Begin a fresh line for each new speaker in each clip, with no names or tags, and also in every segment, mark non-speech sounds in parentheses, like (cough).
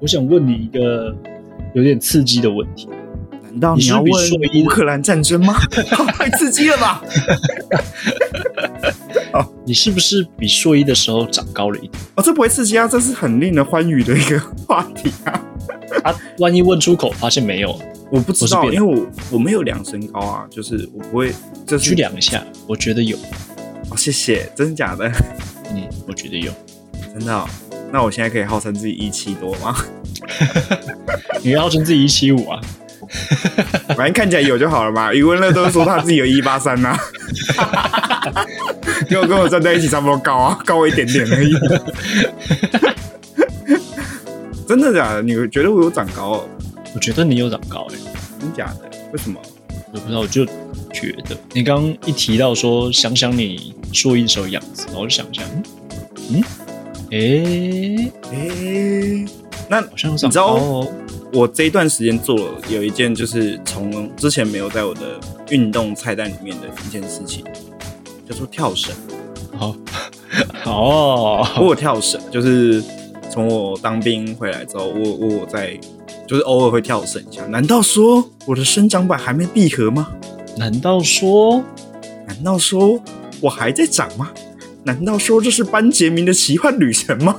我想问你一个有点刺激的问题，
难道
你
要问乌克兰战争吗？(laughs) 太刺激了吧！(laughs)
你是不是比硕一的时候长高了一点？
哦，这不会刺激啊，这是很令人欢愉的一个话题啊。
啊，万一问出口发现没有，
我不知道，因为我我没有量身高啊，就是我不会，就是
去量一下，我觉得有，
哦，谢谢，真的假的？
嗯，我觉得有。
真的、哦？那我现在可以号称自己一七多吗？(laughs)
你号称自己一七五啊？(laughs)
反正看起来有就好了嘛。余文乐都说他自己有一八三呐，(laughs) 跟我跟我站在一起差不多高啊，高我一点点而已。真的假的？你觉得我有长高、哦？
我觉得你有长高哎、
真假的？为什么？
我不知道，我就觉得你刚刚一提到说想想你硕一的时候样子，然后我就想想，嗯，诶、
诶、那
好像
你知道
哦。
我这一段时间做了有一件，就是从之前没有在我的运动菜单里面的一件事情，叫做跳绳。
好，哦，
我有跳绳，就是从我当兵回来之后，我我我在就是偶尔会跳绳一下。难道说我的生长板还没闭合吗？
难道说
难道说我还在长吗？难道说这是班杰明的奇幻旅程吗？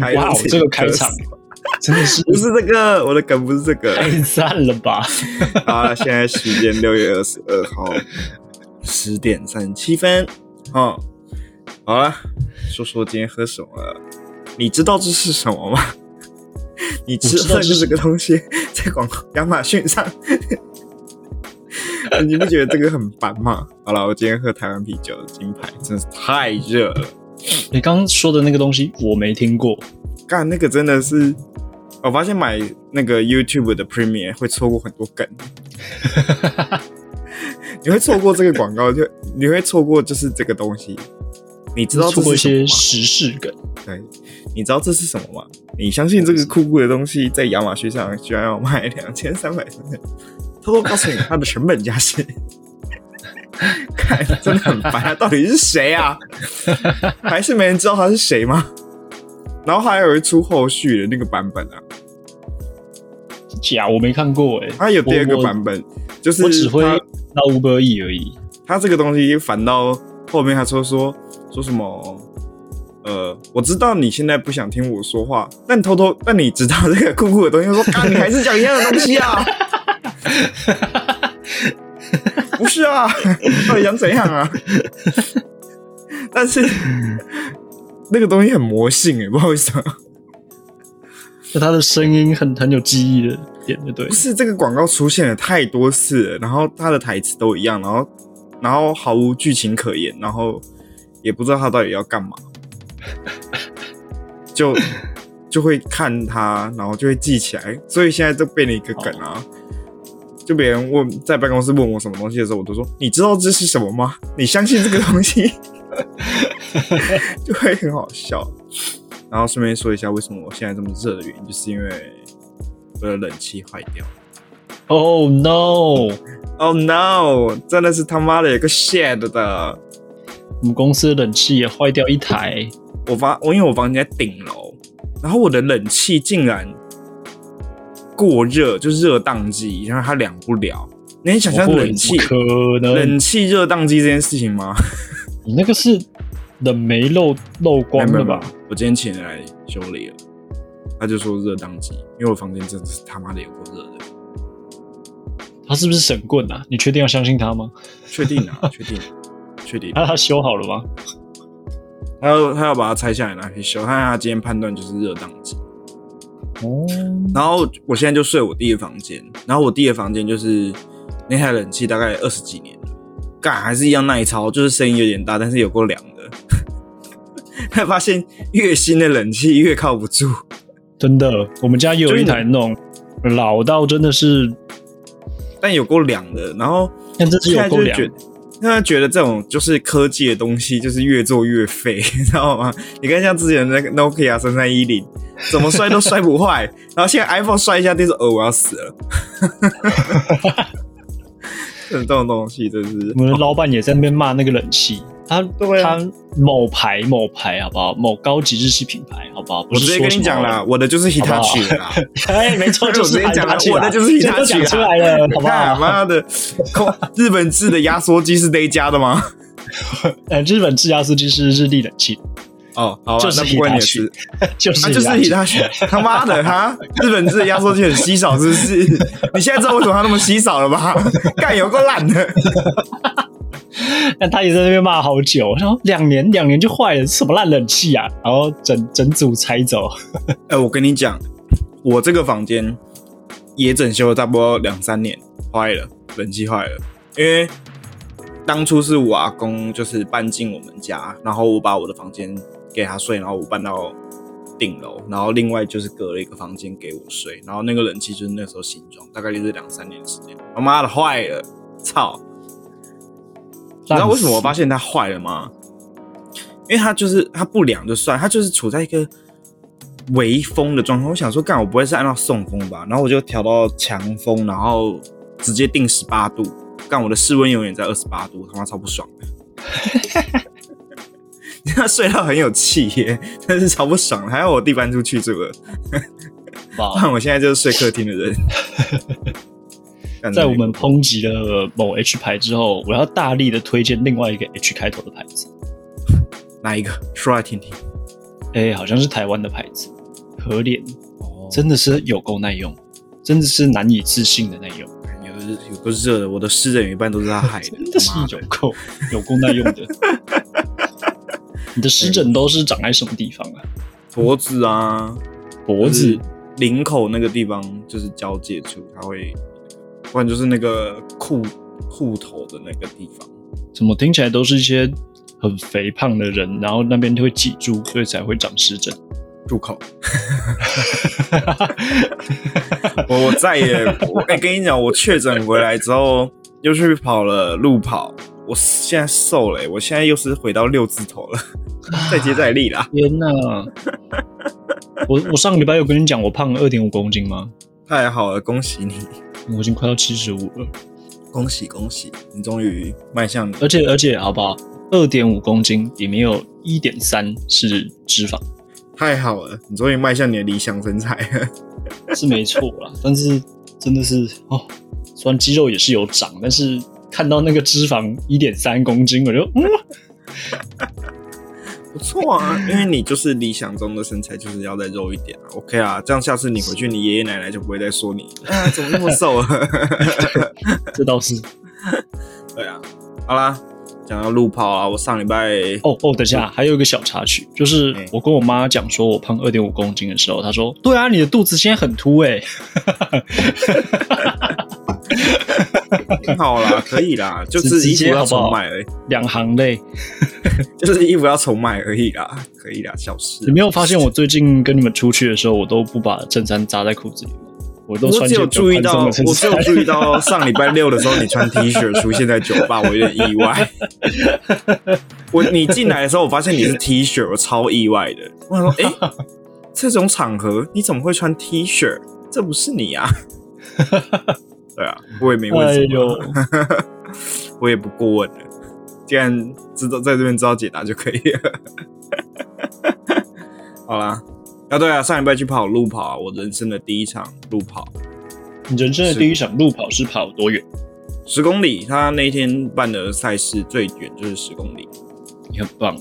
开
哇哦，这个开场真的是
不是这个，我的梗不是这个。
太赞了吧？
好了，现在时间六月二十二号十点三十七分。哦，好了，说说今天喝什么了？你知道这是什么吗？(laughs) 你知道这是个东西在广亚马逊上，(laughs) 你不觉得这个很烦吗？好了，我今天喝台湾啤酒的金牌，真是太热了。
你刚刚说的那个东西我没听过，
干那个真的是，我发现买那个 YouTube 的 Premium 会错过很多梗，你会错过这个广告，就你会错过就是这个东西。你知道这
错过一些？时事梗，
对，你知道这是什么吗？你相信这个酷酷的东西在亚马逊上居然要卖两千三百三十？偷偷告诉你，它的成本价是。(laughs) 看，真的很烦啊！到底是谁啊？还是没人知道他是谁吗？然后还有一出后续的那个版本啊，
假我没看过哎、
它有第二个版本，就是
我只会
它
到 Uber E 而已。
他这个东西反到后面，他说说说什么？呃，我知道你现在不想听我说话，但偷偷，但你知道这个酷酷的东西，说 (laughs) 啊，你还是讲一样的东西啊？(laughs) 不是啊，(laughs) 到底想怎样啊？但是那个东西很魔性诶，(laughs) 不知道为什么。
就他的声音很很有记忆的点，对不对
不？是这个广告出现了太多次了，然后他的台词都一样，然后然后毫无剧情可言，然后也不知道他到底要干嘛，(laughs) 就就会看他，然后就会记起来，所以现在就变了一个梗啊。就别人问在办公室问我什么东西的时候，我都说你知道这是什么吗？你相信这个东西，(laughs) (laughs) 就会很好笑。然后顺便说一下，为什么我现在这么热的原因，就是因为我的冷气坏掉。
Oh
no！Oh no！真的是他妈的有个 shit 的。
我们公司的冷气也坏掉一台，
我房我因为我房间在顶楼，然后我的冷气竟然过热，就热宕机，然后它凉不了。你能想象冷气
可能，
冷气热宕机这件事情吗？(laughs)
你那个是冷媒漏漏光了吧？
我今天起来修理了，他就说热宕机，因为我房间真的是他妈的有够热的。
他是不是神棍啊？你确定要相信他吗？
确定啊，(laughs) 确定，确定。
那他修好了吗？
他要他要把它拆下来拿去修，他他今天判断就是热宕机。
哦，
然后我现在就睡我弟的房间，然后我弟的房间就是那台冷气大概二十几年了，干还是一样耐操，就是声音有点大，但是有够凉 (laughs) 发现越新的冷气越靠不住，
真的，我们家也有一台那种老到真的是，
但有够凉的。然后
但这是
现在
有够凉
就是觉得，那觉得这种就是科技的东西，就是越做越废，(laughs) 你知道吗？你看像之前那个 Nokia 三三一零，怎么摔都摔不坏，(laughs) 然后现在 iPhone 摔一下就是，呃，我要死了。这种东西真是，
我们的老板也在那边骂那个冷气，他他某牌某牌好不好？某高级日系品牌好不好？
我直接跟你讲了，(laughs) (laughs) 我的就是 Hitachi 啦。
哎，没错，就是
Hitachi，我的就是 Hitachi
出来了，好不好？(laughs)
妈的，日本制的压缩机是那一家的吗？
呃，日本制压缩机是日立冷气。
哦，好，
就是
不关你事，
就是
就是 Hitachi，他妈的哈，日本制的压缩机很稀少，是不是？你现在知道为什么它那么稀少了吧？干有够烂的。
但他也在那边骂好久，我说两年两年就坏了，什么烂冷气啊？然后整整组拆走。
哎，我跟你讲，我这个房间也整修了差不多两三年，坏了，冷气坏了。因为当初是我阿公就是搬进我们家，然后我把我的房间给他睡，然后我搬到顶楼，然后另外就是隔了一个房间给我睡，然后那个冷气就是那时候新装，大概就是两三年时间。他妈的坏了，操！你知道为什么我发现它坏了吗？因为它就是它不凉就算，它就是处在一个微风的状态。我想说，干我不会是按照送风吧？然后我就调到强风，然后直接定十八度，干我的室温永远在二十八度，他妈超不爽的。你看睡到很有气耶，但是超不爽。还要我弟搬出去住了，不然 (laughs) 我现在就是睡客厅的人。(laughs)
在我们抨击了某 H 牌之后，我要大力的推荐另外一个 H 开头的牌子。(laughs)
哪一个？说来听听。
哎，好像是台湾的牌子，可脸，真的是有够耐用，真的是难以置信的耐用。
有有个热的，我的湿疹一半都是他害的，(laughs)
真的是有够有够耐用的。(laughs) 你的湿疹都是长在什么地方啊？
脖子啊，
脖子、
领口那个地方就是交界处，它会。不然就是那个裤裤头的那个地方，
怎么听起来都是一些很肥胖的人，然后那边就会挤住，所以才会长湿疹。
住口！我 (laughs) 我再也哎，跟你讲，我确诊回来之后又去跑了路跑，我现在瘦了，我现在又是回到六字头了，(laughs) 再接再厉啦！
天哪！我我上个礼拜有跟你讲我胖了二点五公斤吗？
太好了，恭喜你！
我已经快到七十五了，
恭喜恭喜！你终于迈向，
而且而且，好不好？二点五公斤里面有一点三是脂肪，
太好了！你终于迈向你的理想身材了，(laughs)
是没错啦。但是真的是哦，虽然肌肉也是有长，但是看到那个脂肪一点三公斤，我就嗯。
不错啊，因为你就是理想中的身材，就是要再肉一点啊。OK 啊，这样下次你回去，你爷爷奶奶就不会再说你 (laughs) 啊，怎么那么瘦啊？(laughs)
这倒是。
对啊，好啦，讲到路跑啊，我上礼拜
哦哦，等下还有一个小插曲，就是我跟我妈讲说我胖二点五公斤的时候，她说：“对啊，你的肚子现在很凸哎。(laughs) ”
挺 (laughs) 好啦，可以啦，就是衣服要重买而已，
两行泪，(laughs)
就是衣服要重买而已啦，可以啦，小事。
你没有发现我最近跟你们出去的时候，我都不把衬衫扎在裤子里吗？我都
只有注意到，我只有注意到上礼拜六的时候，你穿 T 恤出现在酒吧，我有点意外。(laughs) 我你进来的时候，我发现你是 T 恤，我超意外的。我想说，哎，这种场合你怎么会穿 T 恤？这不是你啊？对啊，我也没问什么，(laughs) 我也不过问了。既然知道在这边知道解答就可以了。(laughs) 好啦，啊对啊，上礼拜去跑路跑，我人生的第一场路跑。
你人生的第一场路跑是跑多远？
十公里。他那天办的赛事最远就是十公里。
你很棒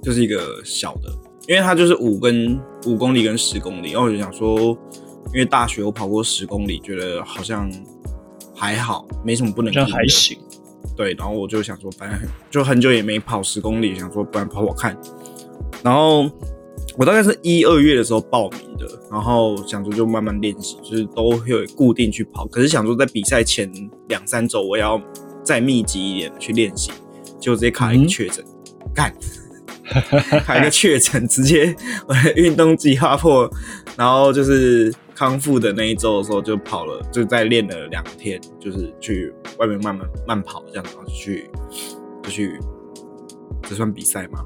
就是一个小的，因为他就是五跟五公里跟十公里。然后我就想说，因为大学我跑过十公里，觉得好像。还好，没什么不能。
这还行。
对，然后我就想说，反正就很久也没跑十公里，想说不然跑跑看。然后我大概是一二月的时候报名的，然后想说就慢慢练习，就是都会有固定去跑。可是想说在比赛前两三周，我要再密集一点去练习，就直接卡一个确诊，干，(laughs) 卡一个确诊，直接我 (laughs) 的运动计划破，然后就是。康复的那一周的时候，就跑了，就在练了两天，就是去外面慢慢慢跑这样，然后就去就去，这算比赛吗？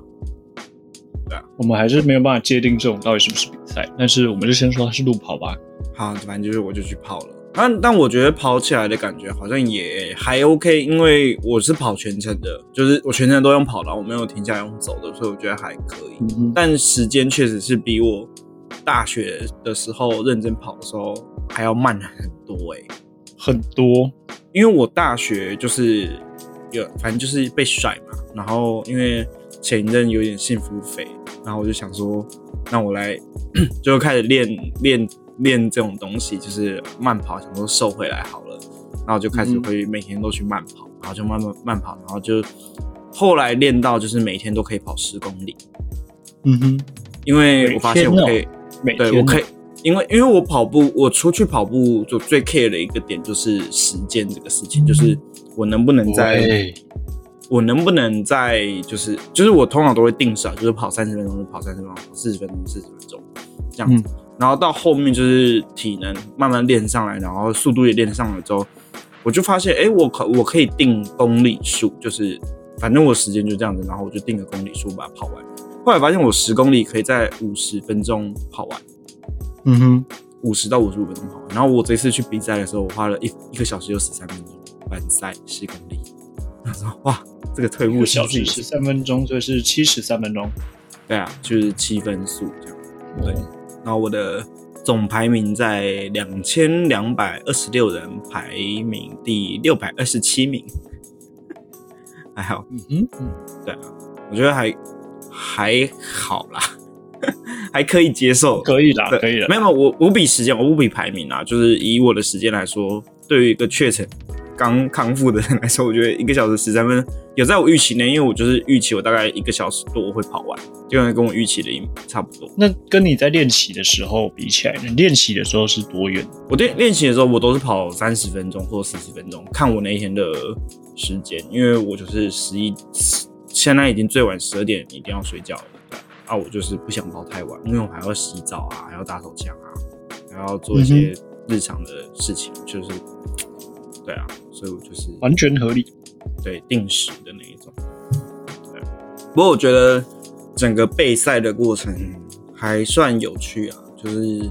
对啊我们还是没有办法界定这种到底是不是比赛，但是我们就先说它是路跑吧。
好，反正就是我就去跑了。但但我觉得跑起来的感觉好像也还 OK，因为我是跑全程的，就是我全程都用跑的，我没有停下来用走的，所以我觉得还可以。
嗯
但时间确实是比我大学的时候认真跑的时候还要慢很多诶、
很多，
因为我大学就是有，反正就是被甩嘛，然后因为前一阵有点幸福肥，然后我就想说，那我来 (coughs) 就开始练练练这种东西，就是慢跑，想说瘦回来好了，然后就开始
嗯
会每天都去慢跑，然后就慢慢慢跑，然后就后来练到就是每天都可以跑十公里，
嗯哼，
因为我发现我可以。
每天哦
对我可以，因为因为我跑步，我出去跑步就最 care 的一个点就是时间这个事情，就是我能不能在，我能不能在，就是就是我通常都会定时啊，就是跑三十分钟就跑三十分钟，跑四十分钟四十分钟这样子，然后到后面就是体能慢慢练上来，然后速度也练上了之后，我就发现，哎、我可我可以定公里数，就是反正我时间就这样子，然后我就定个公里数把它跑完。后来发现我十公里可以在五十分钟跑完。
嗯哼，
五十到五十五分钟跑完。然后我这次去比赛的时候，我花了一一个小时又十三分钟完赛十公里。他说：“哇，这个退步是
小时十三分钟，所以是七十三分钟。
对啊，就是七分速这样。对
哦
然后我的总排名在两千两百二十六人，排名第六百二十七名，还好。
嗯哼，嗯
对啊，我觉得还还好啦，(laughs) 还可以接受。
可以啦，可以了
没。有，没有我我比时间，我不比排名啊，就是以我的时间来说，对于一个确诊刚康复的人来说，我觉得一个小时十三分有在我预期内，因为我就是预期我大概一个小时多会跑完，基本上跟我预期的一差不多。
那跟你在练习的时候比起来，你练习的时候是多远？
我练练习的时候，我都是跑三十分钟或四十分钟，看我那一天的时间，因为我就是十一，现在已经最晚十二点一定要睡觉了，对啊，我就是不想跑太晚，因为我还要洗澡啊，还要打手枪啊，还要做一些日常的事情，就是对啊，所以我就是
完全合理。
对定时的那一种。对，不过我觉得整个备赛的过程还算有趣啊，就是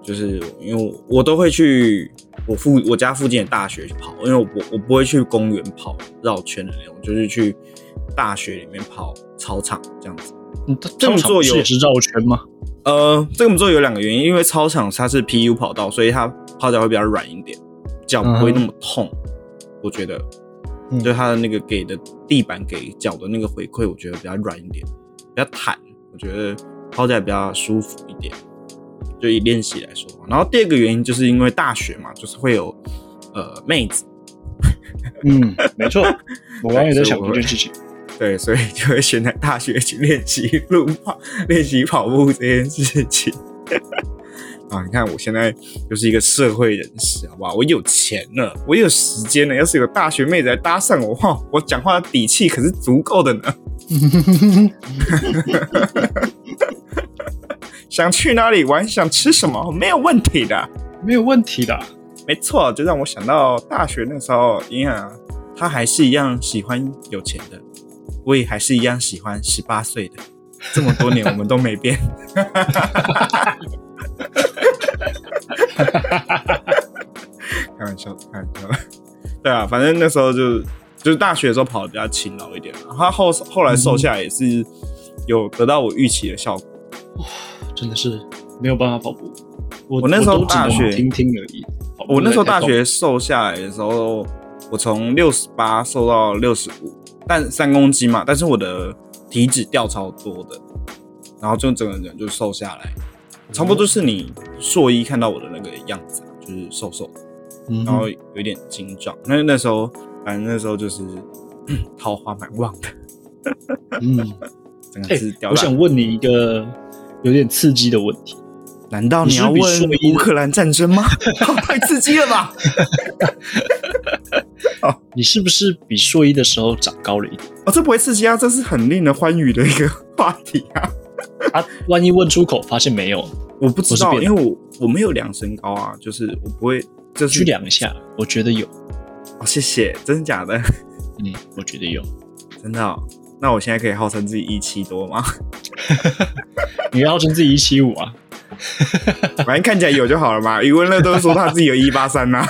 就是因为我我都会去我附我家附近的大学去跑，因为我不我不会去公园跑绕圈的那种，就是去大学里面跑操场这样子。
嗯
这么做有
是绕圈吗？
呃，这么做有两个原因，因为操场它是 PU 跑道，所以它跑起来会比较软一点，脚不会那么痛。我觉得，
嗯
就它的那个给的地板给脚的那个回馈，我觉得比较软一点，比较弹，我觉得跑起来比较舒服一点。就以练习来说，然后第二个原因就是因为大学嘛，就是会有呃妹子，
嗯，没错。我刚刚也在想这件事情。(laughs)
对，所以就会选在大学去练习路跑、练习跑步这件事情。啊，你看我现在就是一个社会人士，好不好？我有钱了，我有时间了。要是有大学妹子来搭讪我，哇，我讲话的底气可是足够的呢。(laughs) 想去哪里玩，想吃什么，没有问题的。
没有问题的。
没错，就让我想到大学那时候，一样，他还是一样喜欢有钱的，我也还是一样喜欢十八岁的。这么多年 (laughs) 我们都没变。开玩笑，开玩笑。对啊，反正那时候就就是大学的时候跑的比较勤劳一点，他后后来瘦下来也是有得到我预期的效果。
哇真的是没有办法跑步。我
我那时候大学
听听而已。
我那时候大学瘦下来的时候，我从六十八瘦到六十五，但三公斤嘛，但是我的体脂掉超多的，然后就整个人就瘦下来，差不多就是你硕一看到我的那个样子，就是瘦瘦的，
嗯
然后有点精壮。那那时候，反正那时候就是桃花蛮旺的，
嗯，(laughs) 哎、
整个是掉
我。想问你一个有点刺激的问题。
难道你要问乌克兰战争吗？(laughs) 太刺激了吧！(laughs) (laughs)
你是不是比硕一的时候长高了一点？
哦，这不会刺激啊，这是很令人欢愉的一个 (laughs) 话题啊。(laughs)
啊，万一问出口发现没有，
我不知道，因为我我没有量身高啊，就是我不会，就是
去量一下，我觉得有，
哦，谢谢，真的假的？
嗯，我觉得有。
真的、哦？那我现在可以号称自己一七多吗？
你要称自己一七五啊？
反正看起来有就好了嘛。余文乐都是说他自己有一八三呐，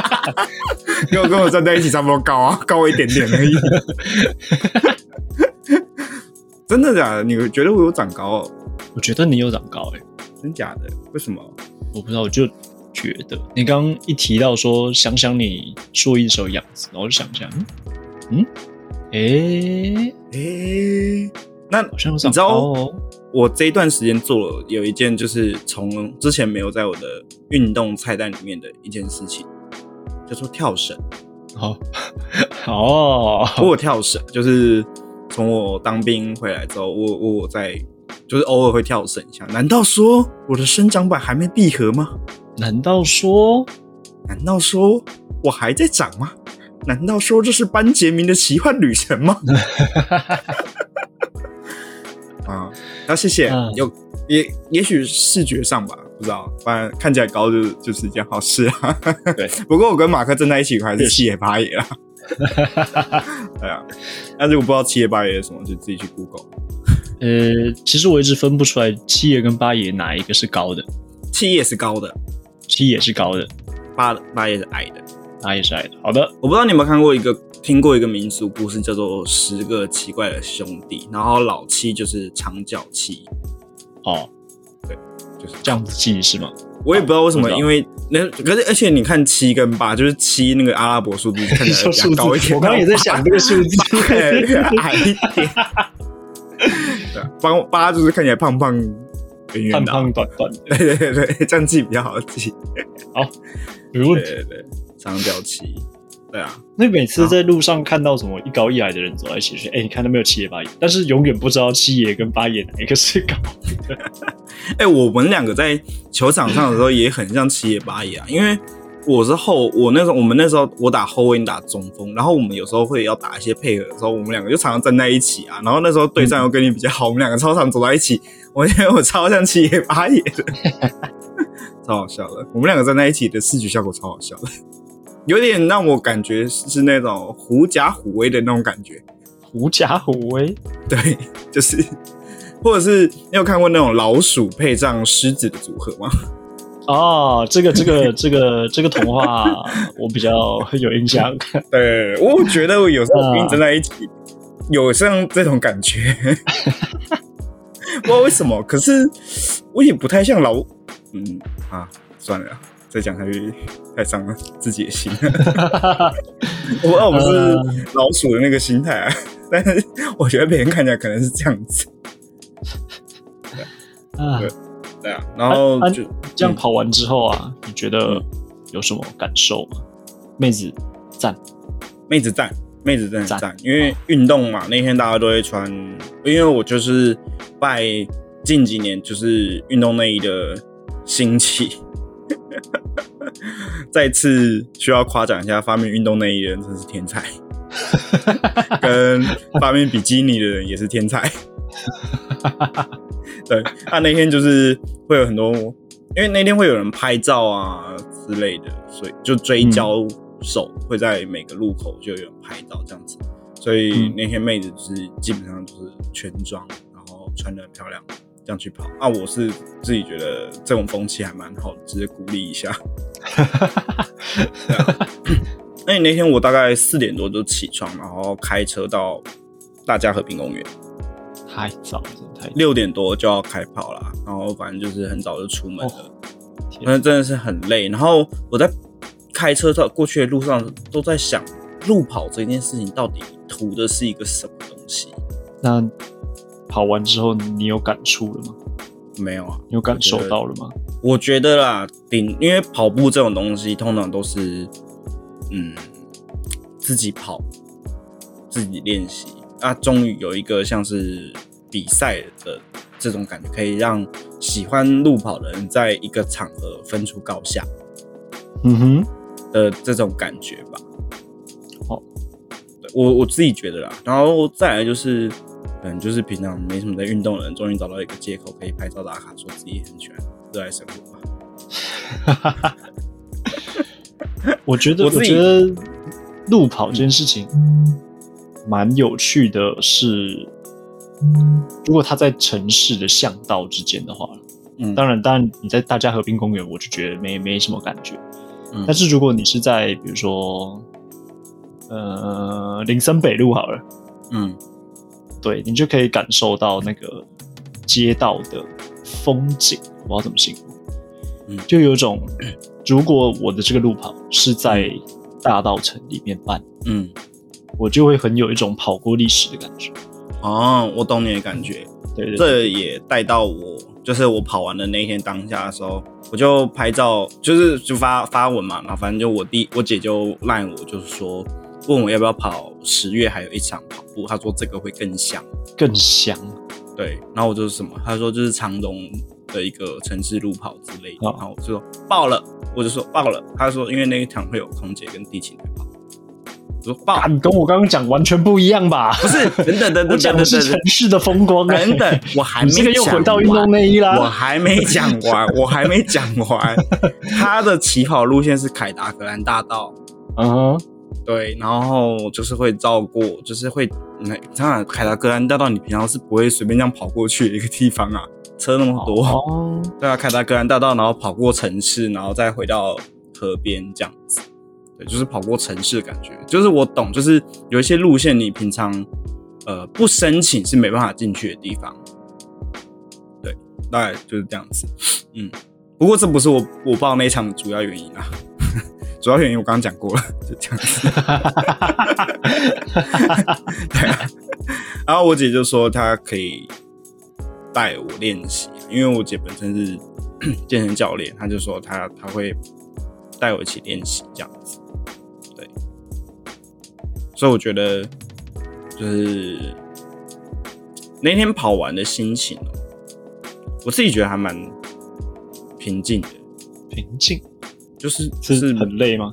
(laughs) 跟我跟我站在一起差不多高啊，高我一点点而已。真的假的？你觉得我有长高、哦？
我觉得你有长高哎、
真假的？为什么？
我不知道，我就觉得你刚刚一提到说想想你说一首样子，然后我就想一下，嗯嗯，诶、
诶、那
好像有长高哦。
我这一段时间做了有一件，就是从之前没有在我的运动菜单里面的一件事情，叫做跳绳。
好，哦，(laughs)
我有跳绳，就是从我当兵回来之后，我我我在就是偶尔会跳绳一下。难道说我的生长板还没闭合吗？
难道说
难道说我还在长吗？难道说这是班杰明的奇幻旅程吗？(laughs) 啊，那谢谢，
嗯
有也也许视觉上吧，不知道，反正看起来高就就是一件好事啊。(laughs)
对，
不过我跟马克站在一起，我还是七爷八爷啦。(laughs) 对啊，但是我不知道七爷八爷是什么，就自己去 Google。
呃，其实我一直分不出来七爷跟八爷哪一个是高的，
七爷是高的，
七爷是高的，
八八爷是矮的。
八爷是矮的。好的，
我不知道你有没有看过一个听过一个民俗故事，叫做《十个奇怪的兄弟》，然后老七就是长脚七，
哦，
就是
这样子记是吗？
我也不知道为什么，因为那可是而且你看七跟八，就是七那个阿拉伯数字看起来 (laughs) 比较高一点，
我刚刚也在想这个数字，(laughs)
八矮一点。对啊八八就是看起来胖胖圆圆
胖
的啊，
胖短短的，
对对对对，这样记比较好记。
没问题。
对对对，长脚七，对啊，
那每次在路上看到什么一高一矮的人走在一起，说：“哎、你看到没有七爷八爷？”但是永远不知道七爷跟八爷哪一个是高的。(laughs)
哎、我们两个在球场上的时候也很像七爷八爷啊，因为我是后，我那时候我们那时候我打后卫，你打中锋，然后我们有时候会要打一些配合的时候，我们两个就常常站在一起啊。然后那时候对战又跟你比较好，我们两个超常走在一起，(laughs) 我觉得我超像七爷八爷的，(laughs) 超好笑的。我们两个站在一起的视觉效果超好笑的，有点让我感觉是那种狐假虎威的那种感觉。
狐假虎威，
对，就是，(laughs) 或者是你有看过那种老鼠配上狮子的组合吗？
哦，这个这个这个这个童话我比较有印象。(laughs)
对，我觉得我有时候跟你站在一起，(laughs) 有像这种感觉，不知道为什么。可是我也不太像老，嗯啊，算了啦，再讲下去太伤了自己的心。(laughs) 我不知道我们是老鼠的那个心态啊，(laughs) 但是我觉得别人看起来可能是这样子。
啊，
对对啊，然后
啊啊
就
这样跑完之后啊，你觉得
嗯
有什么感受吗？妹子赞，
妹子赞，妹子真的
赞，
因为运动嘛，那天大家都会穿，因为我就是拜近几年就是运动内衣的兴起，(laughs) 再次需要夸奖一下发明运动内衣的人真是天才，(laughs) 跟发明比基尼的人也是天才。(laughs) 对，他那天就是会有很多，因为那天会有人拍照啊之类的，所以就追焦手会在每个路口就有人拍照这样子，所以
嗯。
那天妹子就是基本上就是全妆，然后穿的很漂亮，这样去跑。啊，我是自己觉得这种风气还蛮好的，直接鼓励一下。(laughs) 那你那天我大概四点多就起床，然后开车到大家和平公园。
太早，真的太。
六点多就要开跑了，然后反正就是很早就出门了，
天
反正真的是很累。然后我在开车到过去的路上都在想，路跑这件事情到底图的是一个什么东西？
那跑完之后，你有感触了吗？
没有啊，
你有感受到了吗？
我觉得啦，顶因为跑步这种东西通常都是嗯自己跑，自己练习啊，终于有一个像是比赛的这种感觉，可以让喜欢路跑的人在一个场合分出高下
嗯哼，
的这种感觉吧。
哦，
对我我自己觉得啦，然后再来就是可能就是平常没什么在运动的人，终于找到一个借口可以拍照打卡，说自己很喜欢热爱生活吧。(laughs)
我觉得，我
我
觉得路跑这件事情蛮有趣的是，如果它在城市的巷道之间的话，
嗯，
当然，当然你在大家和平公园，我就觉得没没什么感觉。
嗯
但是如果你是在比如说，呃，林森北路好了，
嗯
对你就可以感受到那个街道的风景，我不知道怎么形容，
嗯
就有种如果我的这个路跑是在大道城里面办，
嗯，
我就会很有一种跑过历史的感觉。
哦，我懂你的感觉。
对对对，
这也带到我，就是我跑完的那一天当下的时候，我就拍照，就是就发发文嘛，然后反正就我弟我姐就赖我，就是说问我要不要跑十月还有一场跑步，他说这个会更香，
更香。
对，然后我就是什么，他说就是长隆的一个城市路跑之类的，
哦。
然后我就说爆了，我就说爆了，他说因为那一场会有空姐跟地勤来跑，我说报
啊，，你跟我刚刚讲完全不一样吧？
不是，等等等 (laughs)
我
等
讲的是城市的风光、欸，
等等，(laughs) 我还没
你这个又
讲
回到运
完
动内衣啦。
我还没讲完，(laughs) 我还没讲完。他的起跑路线是凯达格兰大道，
嗯哼，
对，然后就是会照过，就是会，那当然凯达格兰大道你平常是不会随便这样跑过去的一个地方啊，车那么多，
哦，(laughs)
对啊，凯达格兰大道，然后跑过城市，然后再回到河边这样子，对，就是跑过城市的感觉，就是我懂，就是有一些路线你平常呃不申请是没办法进去的地方，对，大概就是这样子，嗯，不过这不是我我报那一场的主要原因啊，(laughs) 主要原因我刚刚讲过了，(laughs) 就这样子，(laughs) 对啊，然后我姐就说她可以带我练习，因为我姐本身是 (clears throat) 健身教练，她就说她她会带我一起练习这样子，对，所以我觉得就是那天跑完的心情，我自己觉得还蛮平静的，
平静。
就是就是是
很累吗？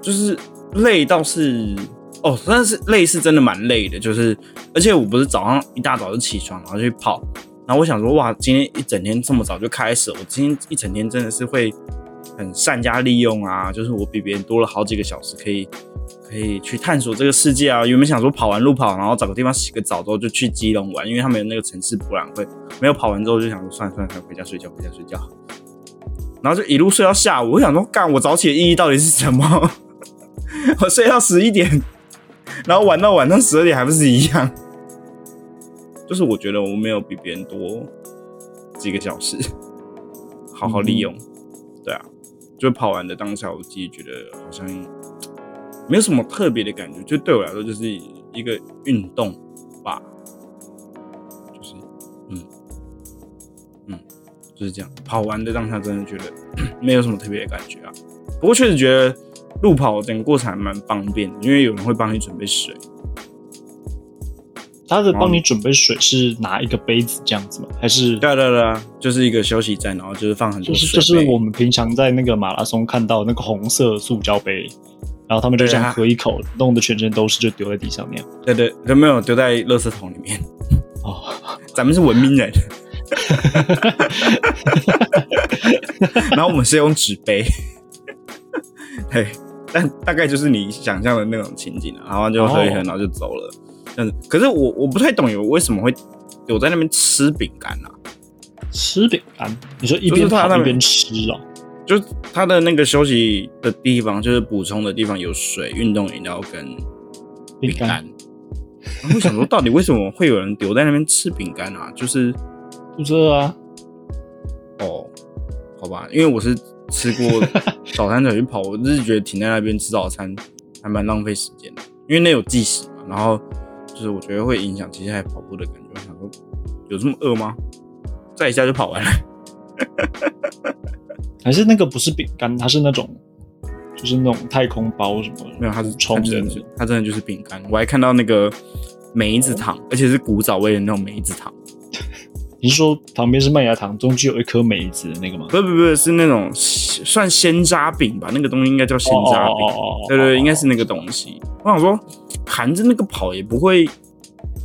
就是累倒是哦，但是累是真的蛮累的，就是而且我不是早上一大早就起床然后去跑，然后我想说哇，今天一整天这么早就开始，我今天一整天真的是会很善加利用啊，就是我比别人多了好几个小时可以。可以去探索这个世界啊！原本想说跑完路跑，然后找个地方洗个澡之后就去基隆玩，因为他们有那个城市博览会。没有跑完之后就想说算了，算了回家睡觉，回家睡觉。然后就一路睡到下午。我想说，干我早起的意义到底是什么？(laughs) 我睡到十一点，然后玩到晚上十二点，还不是一样？就是我觉得我没有比别人多几个小时，好好利用。对啊，就跑完的当下，我自己觉得好像没有什么特别的感觉，就对我来说就是一个运动就是这样。跑完的当下，真的觉得 (clears throat) 没有什么特别的感觉啊。不过确实觉得路跑整个过程还蛮方便的，因为有人会帮你准备水。
他的帮你准备水是拿一个杯子这样子吗？还是
对啊对啊对啊，就是一个休息站，然后就是放很多
就是
水
就是我们平常在那个马拉松看到那个红色塑胶杯，然后他们就这
对啊
样喝一口，弄得全身都是，就丢在地上那样。
对对，都没有丢在垃圾桶里面。
哦，(laughs)
咱们是文明人，(laughs) 然后我们是用纸杯，(laughs) 对，但大概就是你想象的那种情景啊，然后就喝一喝，
哦
然后就走了。这样子，可是我我不太懂有为什么会有在那边吃饼干啊？
吃饼干，你说一
就是他那边
边跑一边吃哦？
就是他的那个休息的地方，就是补充的地方有水、运动饮料跟
饼干。
然后我想说，到底为什么会有人留在那边吃饼干啊？就是
肚子饿啊？
哦，好吧，因为我是吃过 (laughs) 早餐才去跑，我就是觉得停在那边吃早餐还蛮浪费时间的，因为那有计时嘛，然后就是我觉得会影响接下来跑步的感觉。我想说，有这么饿吗？再一下就跑完了。(laughs)
还是那个不是饼干，它是那种就是那种太空包什么的？
没有，它是
冲的。
它真的就是饼干。我还看到那个梅子糖，而且是古早味的那种梅子糖。
你是说旁边是麦芽糖，中间有一颗梅子的那个吗？
不不是不是，那种算鲜渣饼吧？那个东西应该叫鲜渣饼。
哦哦哦哦
对对对，应该是那个东西。我想说，含着那个跑也不会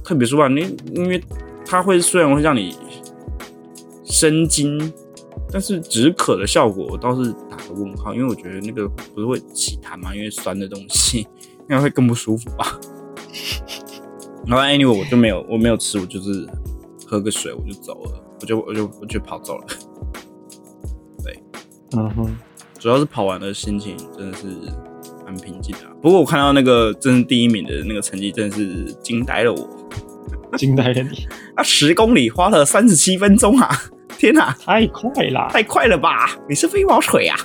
特别舒服啊。你因为它会虽然会让你生津，但是止渴的效果我倒是打个问号，因为我觉得那个不是会起痰嘛，因为酸的东西应该会更不舒服吧。然后 anyway 我就没有我没有吃，我就是喝个水我就走了，我就我就我就跑走了。
对嗯哼，
主要是跑完的心情真的是蛮平静的啊、不过我看到那个真是第一名的那个成绩，真的是惊呆了我。(laughs)
惊呆了你，
啊，十公里花了三十七分钟啊！天哪，
太快了！
太快了吧！你是飞毛腿啊？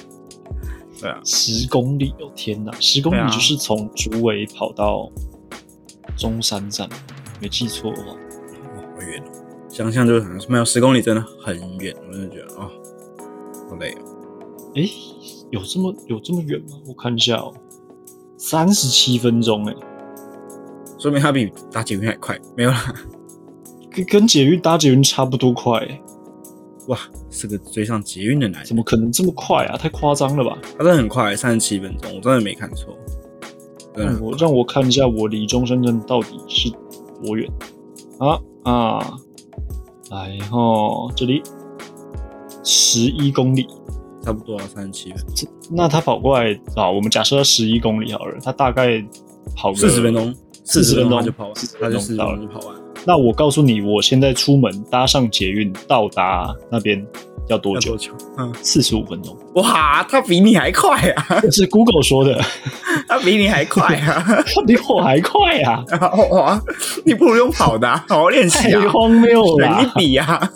(laughs) 对啊，
十公里哦，天哪！十公里就是从竹围跑到中山站，没记错的话，
远哦！想象就很没有十公里真的很远，我真的觉得哦，好累哦。
诶，有这么有这么远吗？我看一下哦，三十七分钟，诶，
说明它比搭捷运还快，没有啦。
跟跟捷运搭捷运差不多快，诶
哇，是个追上捷运的男人，
怎么可能这么快啊？太夸张了吧！
他真的很快，三十七分钟，我真的没看错。真的
让我让我看一下我离中山站到底是多远啊啊！来吼，这里十一公里，
差不多啊，三十七分，
这那他跑过来啊，我们假设十一公里好了，他大概跑个
四十分钟，四十
40分钟
就跑完
40，
他就四十分
钟
就跑完。
那我告诉你，我现在出门搭上捷运到达那边要多久
要多？久？嗯，
四十五分钟，
哇，他比你还快啊！
这是 Google 说的，(laughs)
他比你还快啊！
他比我还快啊！
哇，你不如用跑的、啊，好好练习
太
啊，
荒谬了
你，比啊！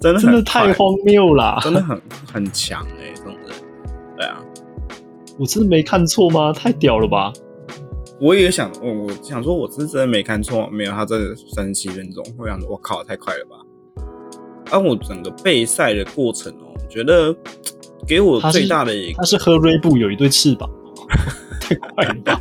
真的
真的太荒谬了！
真的很很强哎、这种人。对啊，
我真的没看错吗？太屌了吧！
我也想，我我想说，我是真的没看错，没有，他真的三十七分钟，我想说，我靠，太快了吧！啊，我整个备赛的过程哦，觉得给我最大的一个
他是喝瑞布有一对翅膀，(laughs) 太快了吧！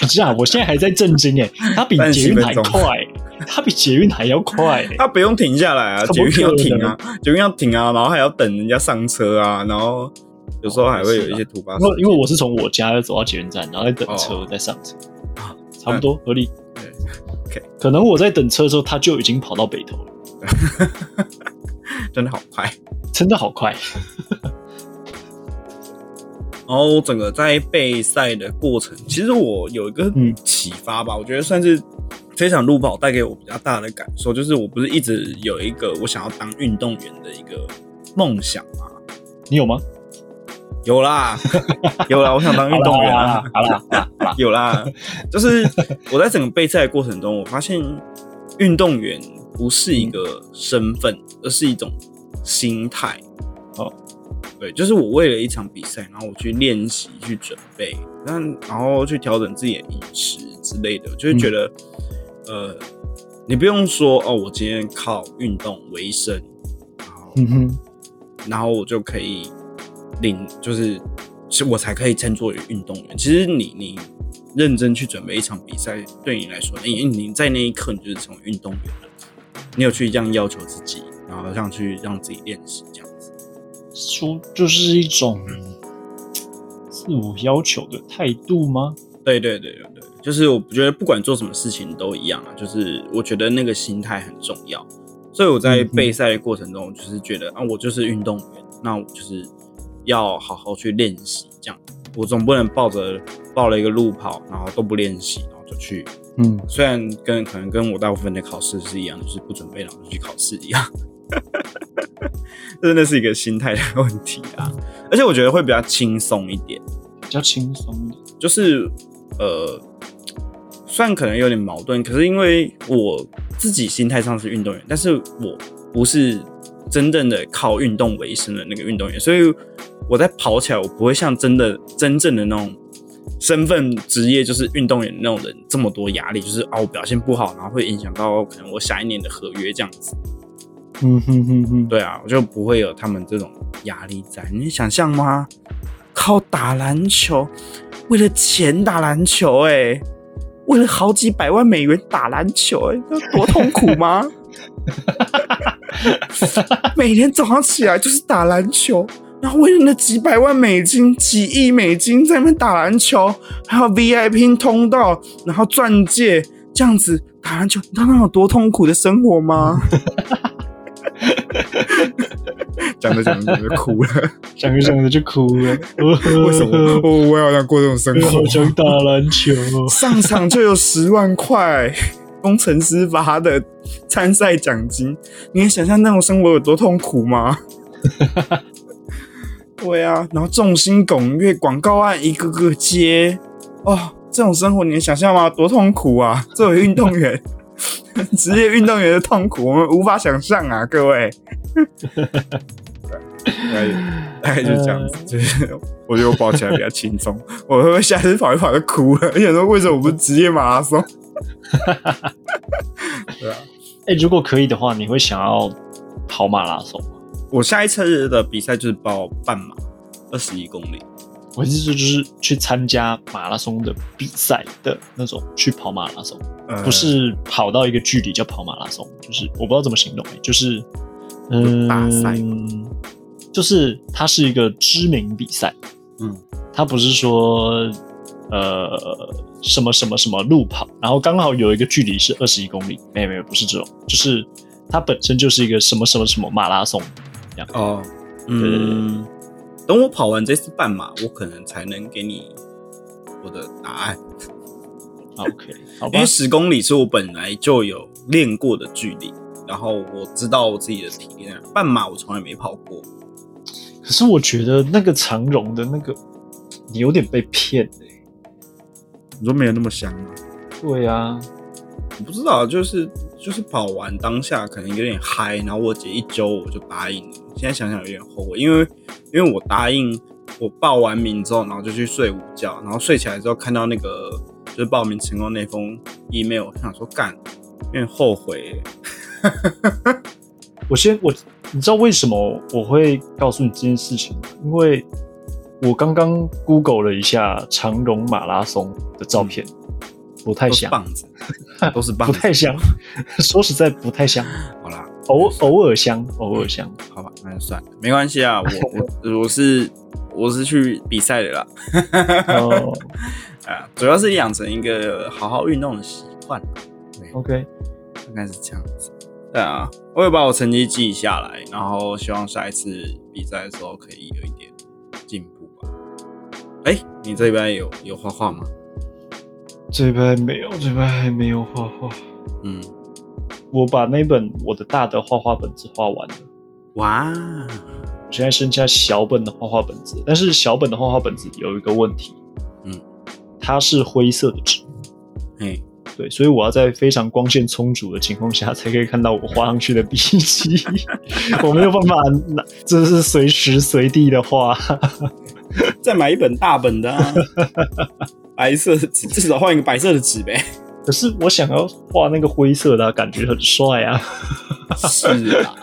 等一下，我现在还在震惊哎，他比捷运还
37分钟
快，他比捷运还要快欸。
他不用停下来啊，捷运要停啊，捷运要停啊，然后还要等人家上车啊，然后有时候还会有一些突发事
因为因为我是从我家走到捷运站，然后再等车
哦
再上车，啊，差不多合理。
对，OK
可能我在等车的时候，他就已经跑到北头了，(laughs)
真的好快。
真的好快。(laughs)
然后整个在备赛的过程，其实我有一个
嗯
启发吧，我觉得算是这场路跑带给我比较大的感受，就是我不是一直有一个我想要当运动员的一个梦想吗？
你有吗？
有啦，(laughs) 有啦，我想当运动员啊
啦，好啦，好啦，好啦，(laughs)
有啦，就是我在整个备赛的过程中，我发现运动员不是一个身份，而是一种心态。
哦，
对，就是我为了一场比赛，然后我去练习、去准备，那然后去调整自己的饮食之类的，就会觉得，呃，你不用说哦，我今天靠运动为生，然后
嗯哼，
然后我就可以领，就是是我才可以称作为运动员。其实你你认真去准备一场比赛，对你来说，你你在那一刻你就是成为运动员了。你有去这样要求自己，然后这样去让自己练习这样子。
说就是一种自我要求的态度吗？
对对对对对，就是我觉得不管做什么事情都一样啊，就是我觉得那个心态很重要。所以我在备赛的过程中，就是觉得啊，我就是运动员，那我就是要好好去练习，这样我总不能抱着报了一个路跑，然后都不练习，就去。
嗯，
虽然跟可能跟我大部分的考试是一样，就是不准备然后就去考试一样，(laughs) 真的是一个心态的问题啊。而且我觉得会比较轻松一点。
比较轻松一点。
就是呃，虽然可能有点矛盾，可是因为我自己心态上是运动员，但是我不是真正的靠运动为生的那个运动员，所以我在跑起来，我不会像真的真正的那种身份职业就是运动员那种人这么多压力，就是啊我表现不好，然后会影响到可能我下一年的合约这样子。
嗯哼哼哼，
对啊，我就不会有他们这种压力在。你想象吗？靠打篮球，为了钱打篮球、欸，为了好几百万美元打篮球、欸，那多痛苦吗？每天早上起来就是打篮球，然后为了那几百万美金、几亿美金在那边打篮球，还有 VIP 通道，然后钻戒、
这样子打篮球，你知道那有多痛苦的生活吗？(laughs) 讲着讲着就哭了。
讲着讲着就哭了。
为什么？(laughs) 我我也好想过这种生
我
活
好。想打篮球哦。
上场就有十万块，工程师发的参赛奖金，你能想象那种生活有多痛苦吗？(laughs) 对啊，然后众星拱月，广告案一个个接，哦，这种生活你能想象吗？多痛苦啊！作为运动员，(laughs) 职业运动员的痛苦，我们无法想象啊，各位。大 (laughs) 概大概就这样子，就是 (laughs) 我觉得我跑起来比较轻松。我会不会下次跑一跑就哭了？而且说为什么我不是职业马拉松？对啊，
哎、如果可以的话，你会想要跑马拉松吗？
我下一次的比赛就是报半马，二十一公里。
我意思就是去参加马拉松的比赛的那种，去跑马拉松，
呃。
不是跑到一个距离叫跑马拉松，就是我不知道怎么形容、欸，就是嗯，
大赛
就是它是一个知名比赛，
嗯，
它不是说呃什么什么什么路跑，然后刚好有一个距离是二十一公里，没有没有，不是这种，就是它本身就是一个什么什么什么马拉松，
哦，嗯，等我跑完这次半马，我可能才能给你我的答案。(laughs)
OK，好吧
因为，十公里是我本来就有练过的距离，然后我知道我自己的体验。半马我从来没跑过，
可是我觉得那个长荣的那个，你有点被骗欸
你说没有那么香吗？
对啊，
我不知道，就是就是跑完当下可能有点嗨，然后我姐一揪我就答应了。现在想想有点后悔，因为因为我答应我报完名之后，然后就去睡午觉，然后睡起来之后看到那个就是报名成功那封 email，我想说干，有点后悔欸、(laughs)
我先我，你知道为什么我会告诉你这件事情吗？因为我刚刚 Google 了一下长荣马拉松的照片，不太像，
棒子，(laughs) 都是棒子，
不太像。(laughs) 说实在，不太像，
好啦，
偶偶尔香，偶尔像。
好吧，那就算了，没关系啊。我 (laughs) 我我是我是去比赛的啦，
哦
啊，主要是养成一个好好运动的习惯
，，OK，
应该是这样子。对啊，我有把我成绩记下来，然后希望下一次比赛的时候可以有一点进步吧。哎、你这边有有画画吗？
这边没有，这边还没有画画。
嗯，
我把那本我的大的画画本子画完了。
哇，
我现在剩下小本的画画本子，但是小本的画画本子有一个问题，
嗯，
它是灰色的纸，
哎，
对，所以我要在非常光线充足的情况下才可以看到我画上去的笔记，(laughs) 我没有办法拿，这是随时随地的画，
再买一本大本的、啊，白色的纸，至少换一个白色的纸呗。
可是我想要画那个灰色的啊、感觉很帅啊，
是啊，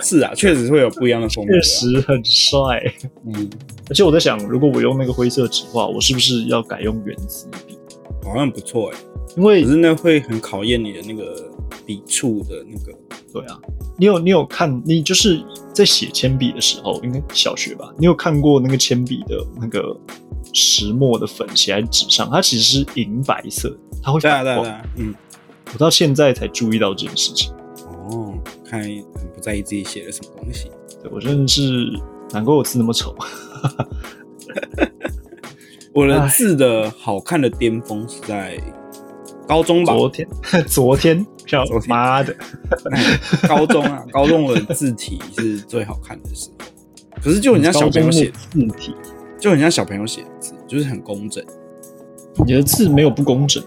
是啊，确实会有不一样的风格、啊。
确，实很帅。
嗯，
而且我在想，如果我用那个灰色纸画，我是不是要改用原子笔？
好像不错哎，
因为
可是那会很考验你的那个笔触的那个。
对啊，你有你有看，你就是在写铅笔的时候，应该小学吧？你有看过那个铅笔的那个石墨的粉写在纸上，它其实是银白色，它会反光。
对啊，对啊，嗯。
我到现在才注意到这件事情，
哦，看来很不在意自己写的什么东西。
对我真的是难怪我字那么丑。(laughs)
我的字的好看的巅峰是在高中吧？
昨天 (laughs) 昨天，叫妈的，
高中啊，高中我的字体是最好看的时候。可是就人家小朋友写，
字体，
就很像小朋友写的字，就是很工整。
你的字没有不工整，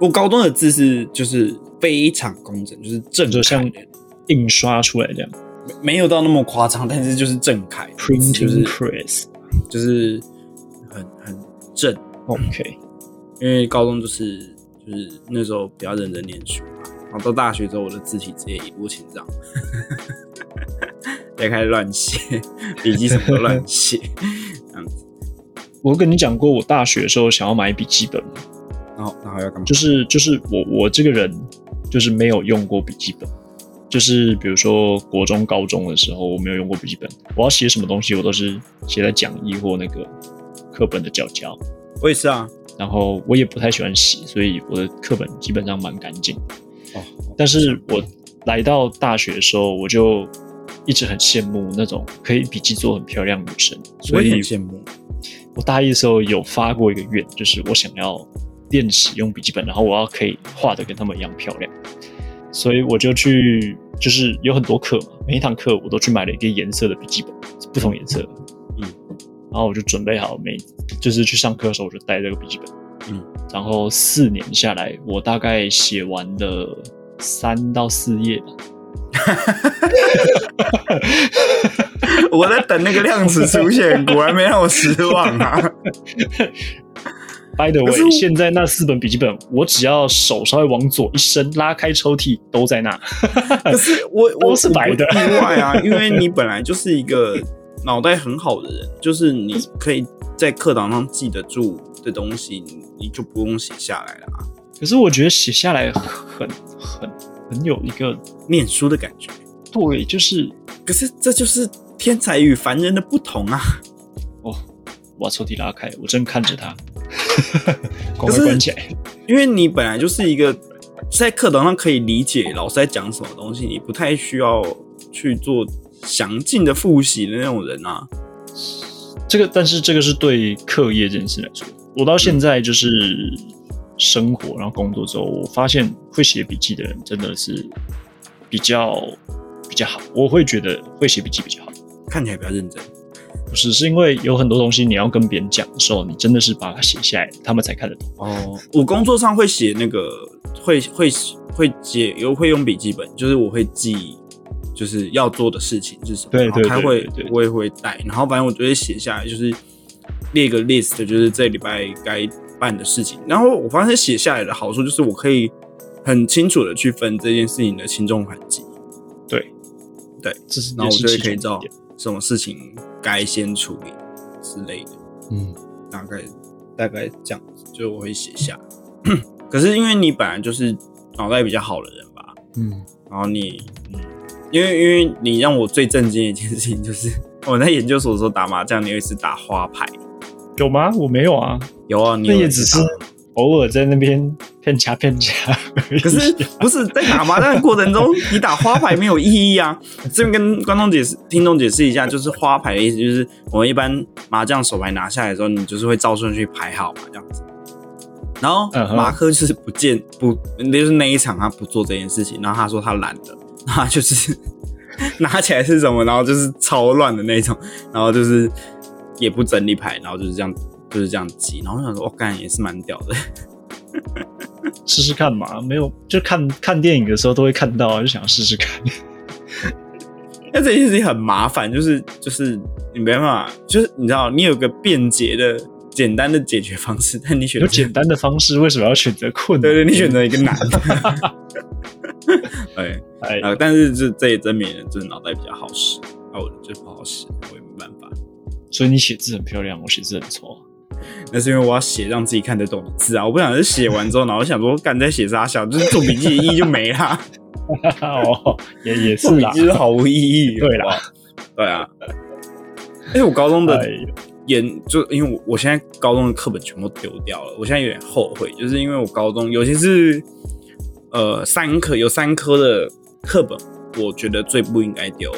我高中的字是就是非常工整，就是正
就像，印刷出来这样
没有到那么夸张，但是就是正楷，就
，printing
是
press。
就是很很正。
OK，
因为高中就是就是那时候比较认真念书嘛，然后到大学之后，我的字体直接一落千丈，(laughs) 也开始乱写，笔记什么都乱写。
我跟你讲过，我大学的时候想要买笔记本吗？
然后然后要干嘛？
就是就是我我这个人就是没有用过笔记本，就是比如说国中、高中的时候我没有用过笔记本，我要写什么东西我都是写在讲义或那个课本的角角。
我也是啊，
然后我也不太喜欢洗，所以我的课本基本上蛮干净的。
哦，
但是我来到大学的时候，我就一直很羡慕那种可以笔记做很漂亮的女生，所以
很羡慕。
我大一的时候有发过一个愿，就是我想要练习用笔记本，然后我要可以画的跟他们一样漂亮，所以我就去，就是有很多课嘛，每一堂课我都去买了一个颜色的笔记本，不同颜色的，
嗯，
然后我就准备好每，就是去上课的时候我就带这个笔记本，
嗯，
然后四年下来，我大概写完了三到四页吧。(laughs)
我在等那个量词出现，果然没让我失望啊
！By the way，
我
现在那四本笔记本，我只要手稍微往左一伸，拉开抽屉都在那。
可是我我
是白的
意外啊，(laughs) 因为你本来就是一个脑袋很好的人，就是你可以在课堂上记得住的东西，你你就不用写下来了啊。
可是我觉得写下来很很很有一个
念书的感觉，
对，就是
可是这就是天才与凡人的不同啊！
哦，我把抽屉拉开，我正看着他，(laughs) 赶
可是
快关起来。
因为你本来就是一个在课堂上可以理解老师在讲什么东西，你不太需要去做详尽的复习的那种人啊。
这个，但是这个是对课业这件事来说，我到现在就是生活，然后工作之后，我发现会写笔记的人真的是比较比较好。我会觉得会写笔记比较好。
看起来比较认真。
不是，是因为有很多东西你要跟别人讲的时候，你真的是把它写下来，他们才看得懂。
哦，我工作上会写那个，会会会写，又会用笔记本，就是我会记，就是要做的事情是什么。
对对对
开会我也会带，然后反正我就会写下来，就是列个 list，就是这礼拜该办的事情。然后我发现写下来的好处就是我可以很清楚的去分这件事情的轻重缓急，
对，
对，
这是
然后我就可以知道什么事情该先处理之类的。
嗯，
大概大概这样子，就我会写下。(clears throat) 可是因为你本来就是脑袋比较好的人吧，
嗯，
然后你，嗯，因为因为你让我最震惊的一件事情就是，(laughs) 我在研究所的时候打麻将，你有一次打花牌，
有吗？我没有啊，
有啊，你
也只是
打
偶尔在那边骗家骗家。(laughs)
可是不是在打麻将的过程中，你打花牌没有意义啊？(laughs) 这边跟观众解释、听众解释一下，就是花牌的意思，就是我们一般麻将手牌拿下来的时候，你就是会照顺序排好嘛，这样子。然后马克就是不见不，就是那一场他不做这件事情，然后他说他懒得，(laughs) 他就是拿起来是什么，然后就是超乱的那种，然后就是也不整理牌，然后就是这样就是这样挤，然后我想说，我、哦、干也是蛮屌的。(laughs)
试试看嘛，没有就看看电影的时候都会看到啊，就想试试看。(laughs)
那这件事情很麻烦，就是就是你没办法，就是你知道，你有个便捷的、简单的解决方式，但你选择
有简单的方式，为什么要选择困难？
对对，你选择一个难的。(laughs) 对，
哎，
呃，但是这这也证明了，就是脑袋比较好使，啊，我就不好使，我也没办法。
所以你写字很漂亮，我写字很丑啊。
那是因为我要写让自己看得懂的字啊，我不想是写完之后，然后想说干在写啥小，就是做笔记的意义就没啦，(laughs)
哦，也也是啦
做笔记，就是毫无意义。(laughs)
对啦
好不好，对啊。而且我高中的研就因为我我现在高中的课本全部丢掉了，我现在有点后悔，就是因为我高中尤其是呃三科有三科的课本，我觉得最不应该丢，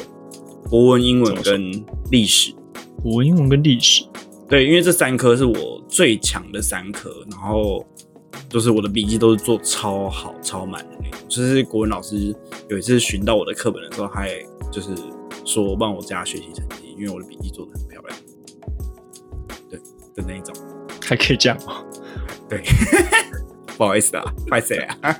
国文、英文跟历史。
国文、英文跟历史，
对，因为这三科是我最强的三科，然后就是我的笔记都是做超好、超满的那种。就是国文老师有一次寻到我的课本的时候，还就是说帮我加学习成绩，因为我的笔记做的很漂亮。对的那一种。
还可以这样哦。
对，(laughs) 不好意思啊，拍谁啊？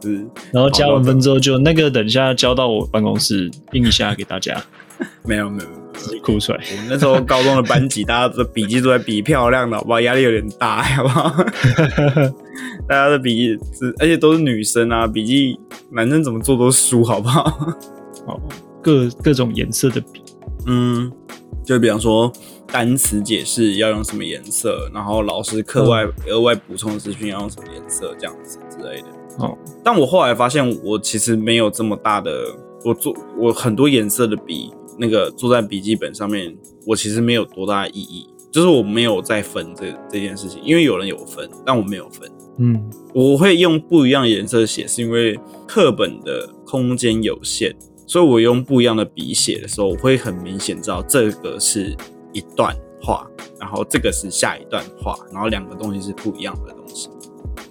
就 (laughs) 是
然后加完分之后就那个，等一下交到我办公室印一下给大家，
没有没有没有。
自己哭出来。
我们那时候高中的班级，大家的笔记都在比漂亮的，好不好？压力有点大，好不好？(laughs) 大家的笔记是，而且都是女生啊，笔记男生怎么做都输，好不好？
好，各各种颜色的笔，
嗯，就比方说单词解释要用什么颜色，然后老师课外额外补充的资讯要用什么颜色，这样子之类的。
哦，
但我后来发现，我其实没有这么大的，我做我很多颜色的笔，那个坐在笔记本上面，我其实没有多大的意义。就是我没有在分这这件事情，因为有人有分，但我没有分。
嗯
我会用不一样的颜色写，是因为课本的空间有限，所以我用不一样的笔写的时候，我会很明显知道这个是一段话，然后这个是下一段话，然后两个东西是不一样的东西。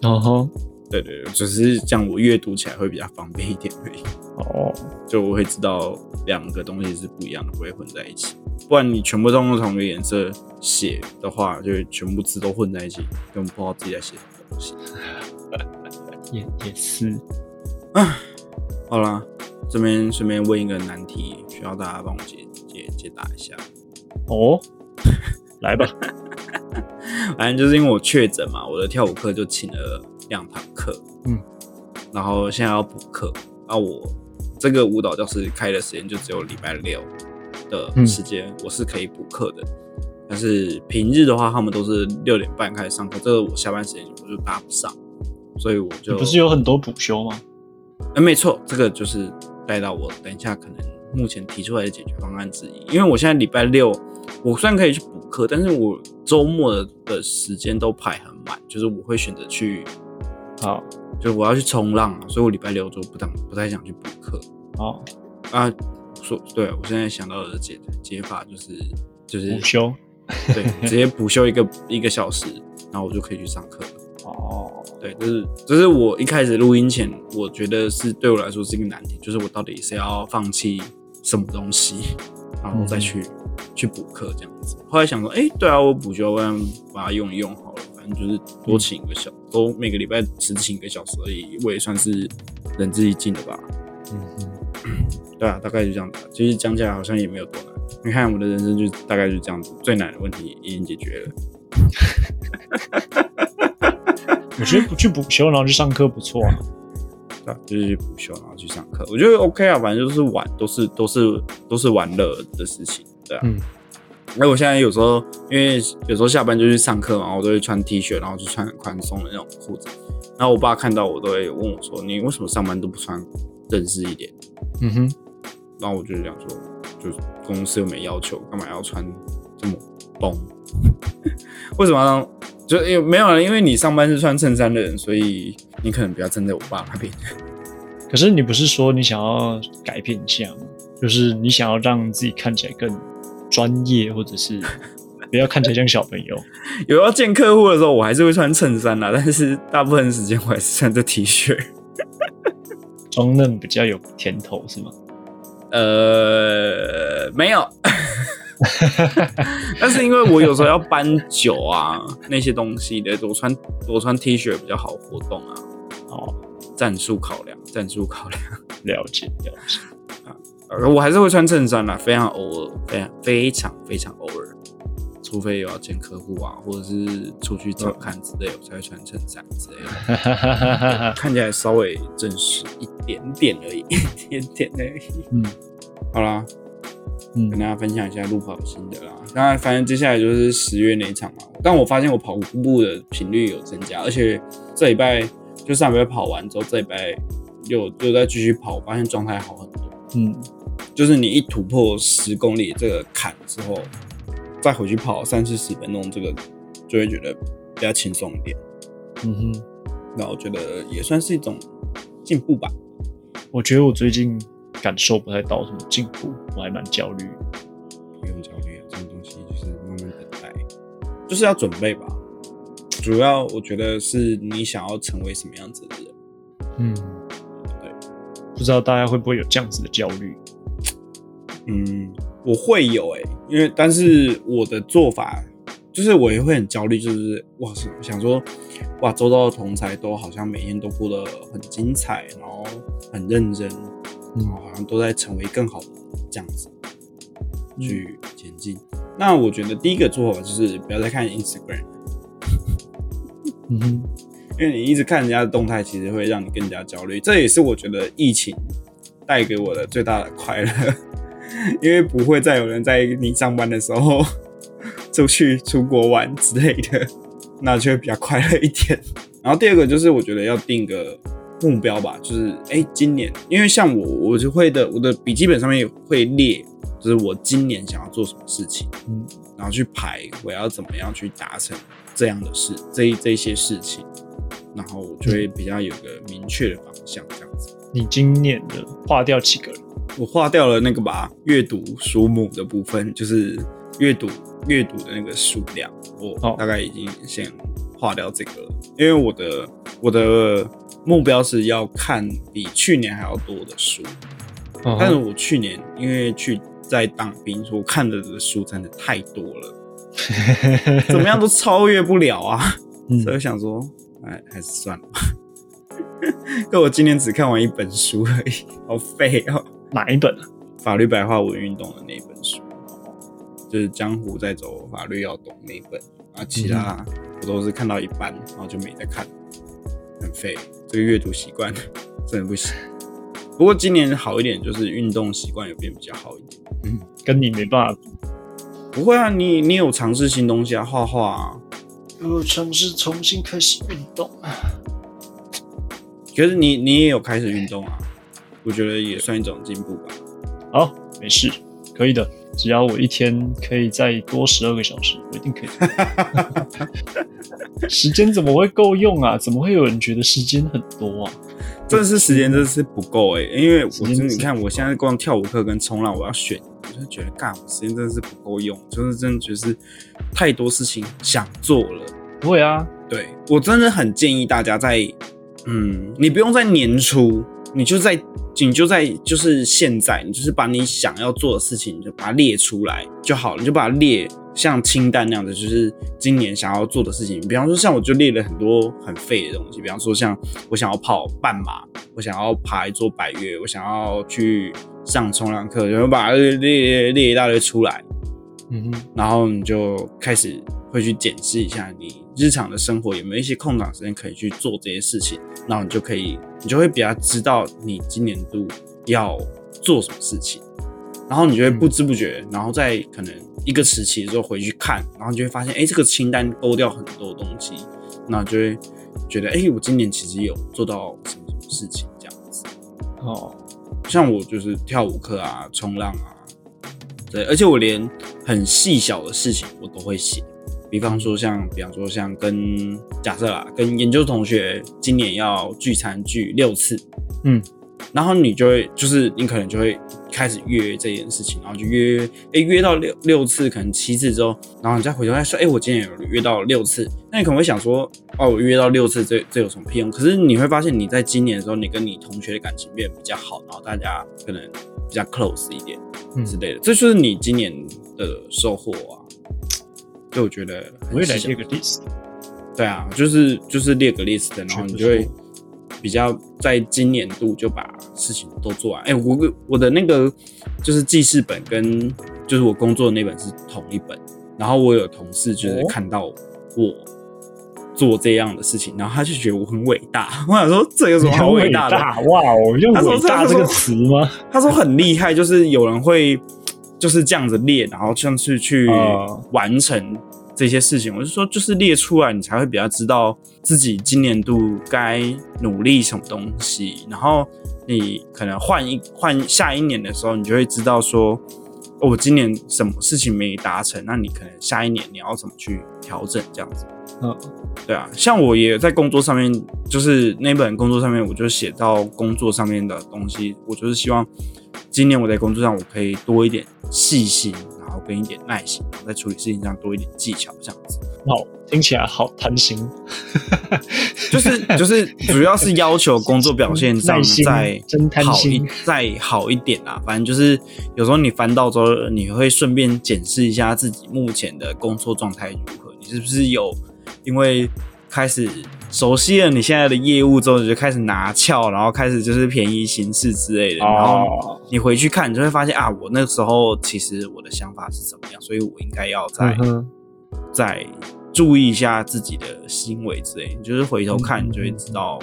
然后
对对对，只是这样我阅读起来会比较方便一点而已。
哦，
就我会知道两个东西是不一样的，不会混在一起。不然你全部都用同一个颜色写的话，就全部字都混在一起，根本不知道自己在写什么东西。(laughs)
也也是，
好啦，这边顺便问一个难题，需要大家帮我解解解答一下。
哦，来吧，(laughs)
反正就是因为我确诊嘛，我的跳舞课就请了两堂课，
嗯，
然后现在要补课，那，我这个舞蹈教室开的时间就只有礼拜六的时间，我是可以补课的。但是平日的话，他们都是六点半开始上课，这个我下班时间我就搭不上，所以我就
不是有很多补休吗？
哎，没错，这个就是带到我等一下可能目前提出来的解决方案之一。因为我现在礼拜六，我虽然可以去补课，但是我周末的的时间都排很满，就是我会选择去，
好，
就我要去冲浪啊，所以我礼拜六就不当不太想去补课
哦，
啊。说对我现在想到的解解法就是就是
补休，
对，直接补休一个一个小时，然后我就可以去上课了。
哦，
对，就是这是我一开始录音前，我觉得是对我来说是一个难题，就是我到底是要放弃什么东西，然后再去、去补课这样子。后来想说，哎、对啊，我补休，不然把它用一用好了，反正就是多请一个小，都每个礼拜只请一个小时而已，我也算是仁至义尽了吧。
嗯嗯，(clears throat)
对啊，大概就这样子。其实讲起来好像也没有多难。你看我的人生就大概就这样子，最难的问题已经解决了。
我觉得不去补修，然后去上课不错啊。
对啊，就是去补修，然后去上课，我觉得 OK 啊，反正就是玩，都是都是都是玩乐的事情，对啊。
嗯，
那我现在有时候，因为有时候下班就去上课嘛，我都会穿 T 恤，然后就穿很宽松的那种裤子。然后我爸看到我都会问我说：“你为什么上班都不穿正式一点
嗯哼，？”
然后我就想说，就是公司又没要求，干嘛要穿这么崩？(laughs) 为什么要让？就因为没有了，因为你上班是穿衬衫的人，所以你可能比较站在我爸那边。(laughs)
可是你不是说你想要改变一下吗？就是你想要让自己看起来更专业，或者是不要看起来像小朋友。(laughs)
有要见客户的时候，我还是会穿衬衫啦，但是大部分时间我还是穿着 T 恤。
装嫩比较有甜头是吗？
呃，没有，(laughs) 但是因为我有时候要搬酒啊那些东西的，我穿我穿 T 恤比较好活动啊。
哦，
战术考量，战术考量。
了解了解。
呃，我还是会穿衬衫啦，非常偶尔，非常非常非常偶尔，除非有要见客户啊，或者是出去照看之类，我才会穿衬衫之类的。
哈哈哈哈哈哈。
看起来稍微正式一点点而已，(laughs) 一点点而已。
嗯
好啦，嗯跟
嗯
大家分享一下路跑的心得啦。当然，反正接下来就是十月那一场嘛。但我发现我跑步的频率有增加，而且这礼拜就上礼拜跑完之后，这礼拜又又再继续跑，我发现状态好很多。
嗯，
就是你一突破十公里这个坎之后，再回去跑三四十分钟，这个就会觉得比较轻松一点。
嗯哼，
那我觉得也算是一种进步吧。
我觉得我最近感受不太到什么进步，我还蛮焦虑的。
不用焦虑啊，这种东西就是慢慢等待，就是要准备吧。主要我觉得是你想要成为什么样子的人。
嗯，
对，
不知道大家会不会有这样子的焦虑？
嗯，我会有哎、因为但是我的做法就是我也会很焦虑，就是哇，是想说哇，周遭的同才都好像每天都过得很精彩，然后很认真，然后好像都在成为更好的这样子去前进。那我觉得第一个做法就是不要再看 Instagram。
嗯哼，
因为你一直看人家的动态，其实会让你更加焦虑。这也是我觉得疫情带给我的最大的快乐，(laughs) 因为不会再有人在你上班的时候 (laughs) 出去出国玩之类的，(laughs) 那就会比较快乐一点。然后第二个就是我觉得要定个目标吧，就是哎、诶今年因为像我，我就会的，我的笔记本上面会列就是我今年想要做什么事情，
嗯，
然后去排我要怎么样去达成这样的事，这一这些事情，然后我就会比较有个明确的方向，这样子。
你今年的划掉几个人？
我划掉了那个吧，阅读书目的部分，就是阅读阅读的那个数量，我
哦
大概已经先划掉这个了，因为我的我的目标是要看比去年还要多的书，但是我去年因为去在当兵，所以我看的书真的太多了，怎么样都超越不了啊，
嗯。
所以我想说，哎，还是算了吧。(laughs) 可我今年只看完一本书而已，好废哦。
哪一本啊？
法律白话文运动的那一本书，就是江湖在走，法律要懂那一本啊，其他我都是看到一半，然后就没再看，很废。这个阅读习惯 (laughs) 真的不行。不过今年好一点，就是运动习惯有变比较好一点。
嗯跟你没办法比。
不会啊，你你有尝试新东西啊，画画啊。
我尝试重新开始运动。
可是你你也有开始运动啊，我觉得也算一种进步吧。
好，没事，可以的。只要我一天可以再多十二个小时，我一定可以。(laughs) 时间怎么会够用啊？怎么会有人觉得时间很多啊？
真的是时间真的是不够哎、因为我
时间
真你看，我现在光跳舞课跟冲浪，我要选，我就觉得干，我时间真的是不够用，就是真的觉得是太多事情想做了。
不会啊，
对我真的很建议大家在，嗯，你不用在年初，你就在你就在就是现在，你就是把你想要做的事情，你就把它列出来就好了，你就把它列像清单那样子，就是今年想要做的事情。比方说，像我就列了很多很废的东西，比方说像我想要跑半马，我想要爬一座百岳，我想要去上冲浪课，然后把它列列列一大堆出来。
嗯哼，
然后你就开始会去检视一下你日常的生活有没有一些空档时间可以去做这些事情，然后你就可以，你就会比较知道你今年度要做什么事情，然后你就会不知不觉，然后在可能一个时期之后回去看，然后你就会发现，哎，这个清单勾掉很多东西，那就会觉得，哎，我今年其实有做到什么什么事情这样子。
哦，
像我就是跳舞课啊、冲浪啊，对，而且我连很细小的事情我都会写，比方说像，比方说像跟假设啦，跟研究同学今年要聚餐聚六次，
嗯，
然后你就会就是你可能就会开始约这件事情，然后就约，哎、约到六六次，可能七次之后，然后你再回头再说，哎、我今年有约到六次，那你可能会想说，哦，我约到六次，这这有什么屁用？可是你会发现，你在今年的时候，你跟你同学的感情变得比较好，然后大家可能比较 close 一点
嗯
之类的，这就是你今年的收获啊。就我觉得
我会来列个 list。
对啊，就是就是列个 list，然后你就会比较在今年度就把事情都做完。哎、我我的那个就是记事本跟就是我工作的那本是同一本，然后我有同事就是
哦
看到我做这样的事情，然后他就觉得我很伟大。(laughs) 我想说这有什么好
很伟
伟大的？
哇哦，用伟大这个词吗？
他说很厉害，就是有人会就是这样子列，然后像是去
哦
完成这些事情。我是说，就是列出来，你才会比较知道自己今年度该努力什么东西。然后你可能换一换下一年的时候，你就会知道说，哦，我今年什么事情没达成，那你可能下一年你要怎么去调整这样子。
嗯，
对啊，像我也在工作上面，就是那本工作上面，我就写到工作上面的东西，我就是希望今年我在工作上我可以多一点细心，然后跟一点耐心，然后在处理事情上多一点技巧，这样子。
好，听起来好贪心。(laughs)
就是就是主要是要求工作表现上再 (laughs)
真贪
好一
心
再好一点啊。反正就是有时候你翻到之后，你会顺便检视一下自己目前的工作状态如何，你是不是有因为开始熟悉了你现在的业务之后，你就开始拿翘，然后开始就是便宜行事之类的，然后
哦，
你回去看，你就会发现啊，我那时候其实我的想法是怎么样，所以我应该要再
嗯，
再注意一下自己的行为之类，你就是回头看，
嗯
你就会知道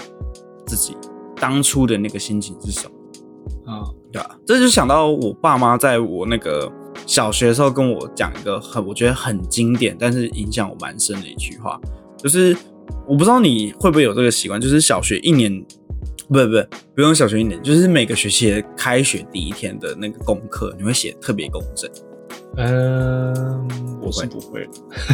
自己当初的那个心情是什么，
啊，
对吧、这就想到我爸妈在我那个小学的时候跟我讲一个很我觉得很经典，但是影响我蛮深的一句话，就是我不知道你会不会有这个习惯，就是小学一年不不不用小学一年，就是每个学期的开学第一天的那个功课，你会写特别工整。
嗯，我是不会。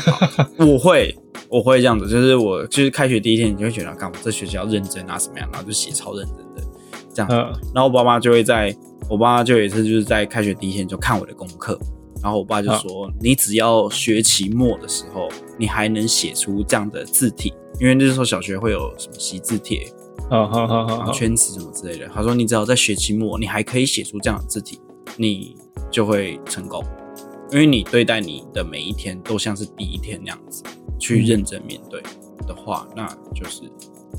(laughs)
我会，我会这样子，就是我就是开学第一天，你就会觉得，干我这学期要认真啊，什么样，然后就写超认真的这样。然后我爸妈就会在，我爸妈就有一次就是在开学第一天就看我的功课，然后我爸就说，你只要学期末的时候，你还能写出这样的字体，因为那时候小学会有什么习字帖，
好好好好，
圈词什么之类的。他说，你只要在学期末，你还可以写出这样的字体，你就会成功。因为你对待你的每一天都像是第一天那样子去认真面对的话，那就是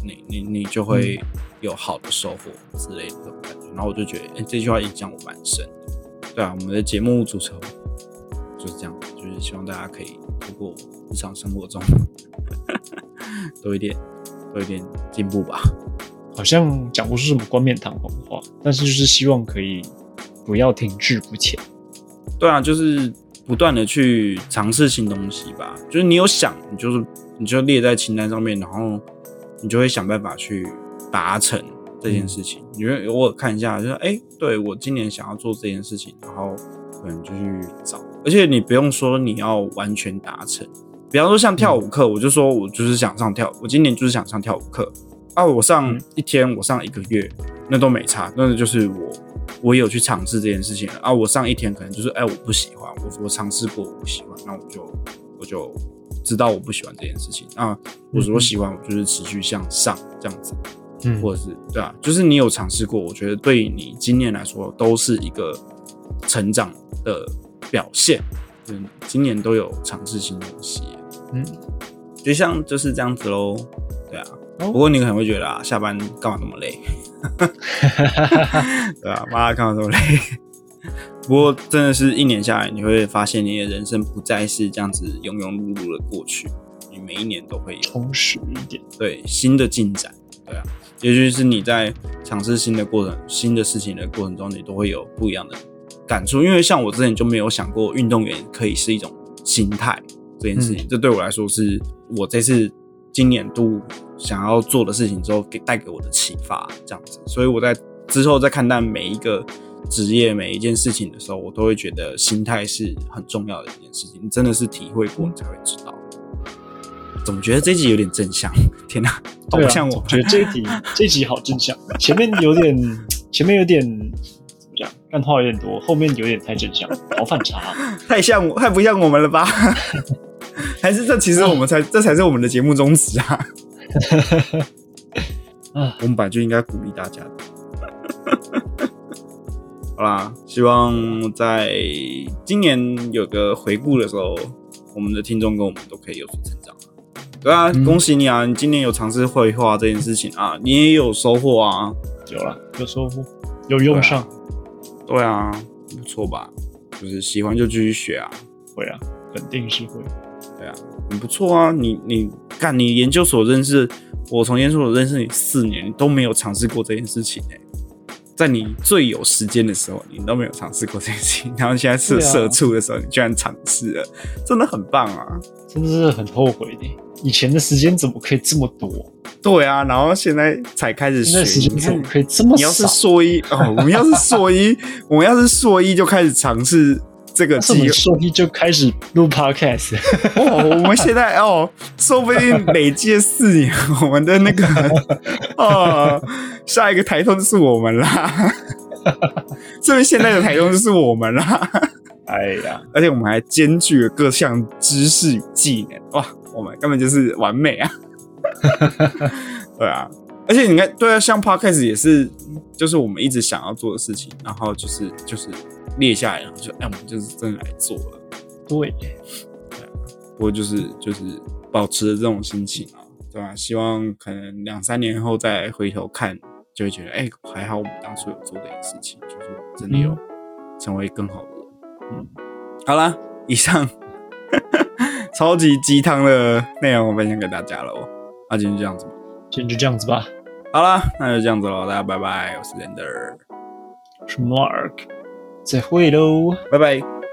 你你你就会有好的收获之类的这种感觉。然后我就觉得，哎，这句话影响我蛮深的。对啊，我们的节目组成就是这样，就是希望大家可以通过日常生活中多一点多一点进步吧。
好像讲不出什么冠冕堂皇的话，但是就是希望可以不要停滞不前。
对啊，就是不断的去尝试新东西吧。就是你有想，你就是你就列在清单上面，然后你就会想办法去达成这件事情。你会偶尔看一下，就是哎，对我今年想要做这件事情，然后可能就去找。而且你不用说你要完全达成，比方说像跳舞课，我就说我就是想上跳，我今年就是想上跳舞课啊。我上一天，我上一个月，那都没差，那就是我。我有去尝试这件事情啊！我上一天可能就是哎，我不喜欢，我我尝试过，我不喜欢，那我就我就知道我不喜欢这件事情啊。我如果喜欢，我就是持续向上这样子，嗯，或者是对啊，就是你有尝试过，我觉得对你今年来说都是一个成长的表现。嗯，今年都有尝试新东西，嗯，就像就是这样子喽。对啊，不过你可能会觉得啊，下班干嘛那么累？(laughs) 对啊，妈干嘛那么累？不过真的是一年下来，你会发现你的人生不再是这样子庸庸碌碌的过去，你每一年都会有
充实一点，
对新的进展，对啊，也就是你在尝试新的过程、新的事情的过程中，你都会有不一样的感触。因为像我之前就没有想过，运动员可以是一种心态这件事情，这对我来说是我这次。今年度想要做的事情之后，给带给我的启发，这样子，所以我在之后在看待每一个职业、每一件事情的时候，我都会觉得心态是很重要的一件事情。你真的是体会过，你才会知道。总觉得这集有点正向，天哪，好不像我。
觉得这一集 (laughs) 这一集好正向，前面有点，前面有点干话有点多，后面有点太正向，好反差，
太像我，太不像我们了吧？(laughs) 还是这其实我们才这才是我们的节目宗旨啊！(laughs) 啊，我们本来就应该鼓励大家的。好啦，希望在今年有个回顾的时候，我们的听众跟我们都可以有所成长。对啊，恭喜你啊！你今年有尝试绘画这件事情啊，你也有收获啊！
有了，有收获，有用上。
对啊，不错吧？就是喜欢就继续学啊！
会啊，肯定是会。
对啊，很不错啊！你你干，你研究所认识我，从研究所认识你四年，你都没有尝试过这件事情哎。在你最有时间的时候，你都没有尝试过这件事情，然后现在是社畜的时候，你居然尝试了，真的很棒啊！
真的是很后悔的，以前的时间怎么可以这么多？
对啊，然后现在才开始学，
时间怎么可以这么少？
你要是硕一哦，我们要是硕一，我们要是硕一就开始尝试。这个
机说一就开始录 podcast
哦，我们现在哦，说不定累计四年，我们的那个 (laughs) 哦，下一个台通就是我们啦，这边现在的台通就是我们啦，
哎呀，
而且我们还兼具了各项知识与技能，哇，我们根本就是完美啊，(laughs) 对啊，而且你看，对啊，像 podcast 也是，就是我们一直想要做的事情，然后就是就是。列下来，然后就哎，我们就是真的来做了。
对，
不过就是就是保持着这种心情啊，对吧？希望可能两三年后再回头看，就会觉得哎，还好我们当初有做这件事情，就是真的有成为更好的人。嗯，好啦，以上 (laughs) 超级鸡汤的内容我分享给大家了哦。那今天就这样子吧，
今天就这样子吧。
好啦，那就这样子喽，大家拜拜，我是 Lander，
我是 Mark。再会喽，
拜拜。